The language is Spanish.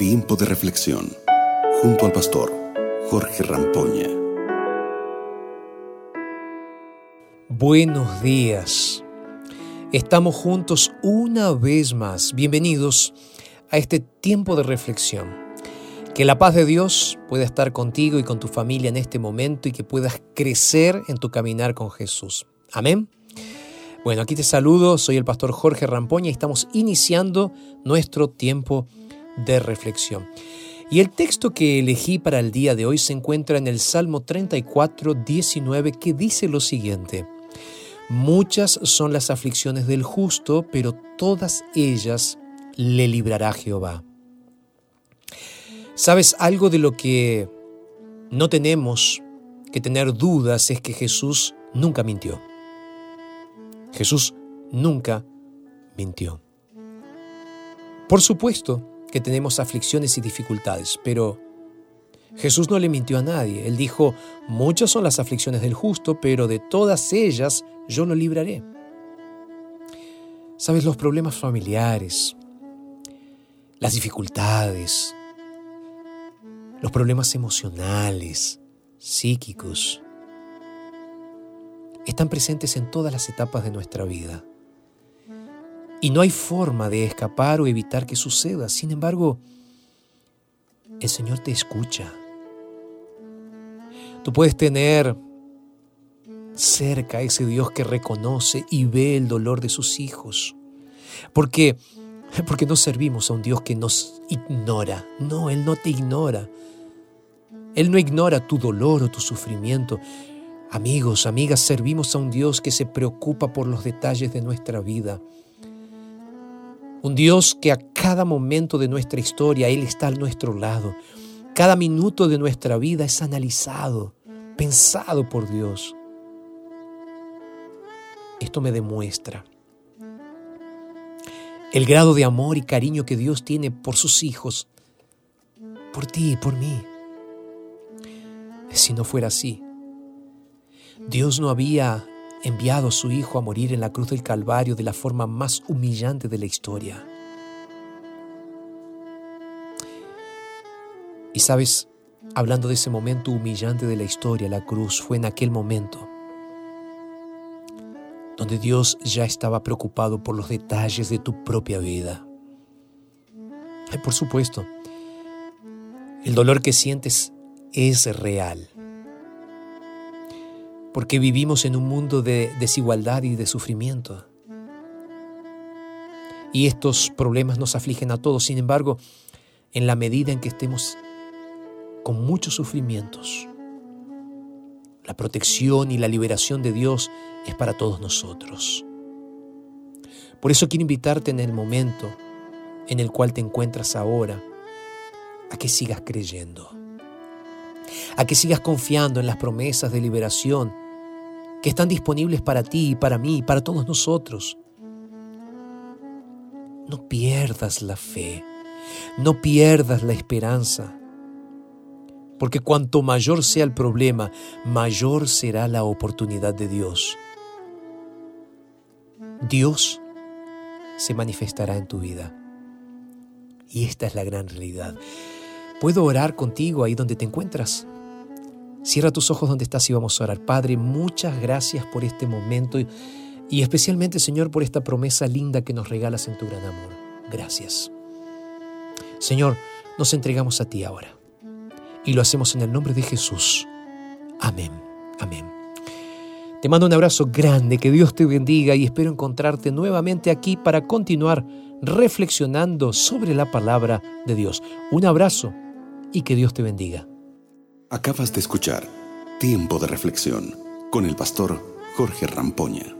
Tiempo de reflexión junto al pastor Jorge Rampoña. Buenos días. Estamos juntos una vez más. Bienvenidos a este tiempo de reflexión. Que la paz de Dios pueda estar contigo y con tu familia en este momento y que puedas crecer en tu caminar con Jesús. Amén. Bueno, aquí te saludo, soy el pastor Jorge Rampoña y estamos iniciando nuestro tiempo de reflexión. Y el texto que elegí para el día de hoy se encuentra en el Salmo 34, 19, que dice lo siguiente. Muchas son las aflicciones del justo, pero todas ellas le librará Jehová. ¿Sabes algo de lo que no tenemos que tener dudas es que Jesús nunca mintió? Jesús nunca mintió. Por supuesto que tenemos aflicciones y dificultades, pero Jesús no le mintió a nadie. Él dijo, muchas son las aflicciones del justo, pero de todas ellas yo lo libraré. Sabes, los problemas familiares, las dificultades, los problemas emocionales, psíquicos, están presentes en todas las etapas de nuestra vida. Y no hay forma de escapar o evitar que suceda. Sin embargo, el Señor te escucha. Tú puedes tener cerca a ese Dios que reconoce y ve el dolor de sus hijos. Porque, porque no servimos a un Dios que nos ignora. No, Él no te ignora. Él no ignora tu dolor o tu sufrimiento. Amigos, amigas, servimos a un Dios que se preocupa por los detalles de nuestra vida. Un Dios que a cada momento de nuestra historia Él está a nuestro lado. Cada minuto de nuestra vida es analizado, pensado por Dios. Esto me demuestra el grado de amor y cariño que Dios tiene por sus hijos, por ti y por mí. Si no fuera así, Dios no había enviado a su Hijo a morir en la cruz del Calvario de la forma más humillante de la historia. Y sabes, hablando de ese momento humillante de la historia, la cruz fue en aquel momento donde Dios ya estaba preocupado por los detalles de tu propia vida. Y por supuesto, el dolor que sientes es real porque vivimos en un mundo de desigualdad y de sufrimiento. Y estos problemas nos afligen a todos, sin embargo, en la medida en que estemos con muchos sufrimientos, la protección y la liberación de Dios es para todos nosotros. Por eso quiero invitarte en el momento en el cual te encuentras ahora a que sigas creyendo a que sigas confiando en las promesas de liberación que están disponibles para ti, para mí, para todos nosotros. No pierdas la fe, no pierdas la esperanza, porque cuanto mayor sea el problema, mayor será la oportunidad de Dios. Dios se manifestará en tu vida. Y esta es la gran realidad. ¿Puedo orar contigo ahí donde te encuentras? Cierra tus ojos donde estás y vamos a orar. Padre, muchas gracias por este momento y, especialmente, Señor, por esta promesa linda que nos regalas en tu gran amor. Gracias. Señor, nos entregamos a ti ahora y lo hacemos en el nombre de Jesús. Amén. Amén. Te mando un abrazo grande, que Dios te bendiga y espero encontrarte nuevamente aquí para continuar reflexionando sobre la palabra de Dios. Un abrazo y que Dios te bendiga. Acabas de escuchar Tiempo de Reflexión con el pastor Jorge Rampoña.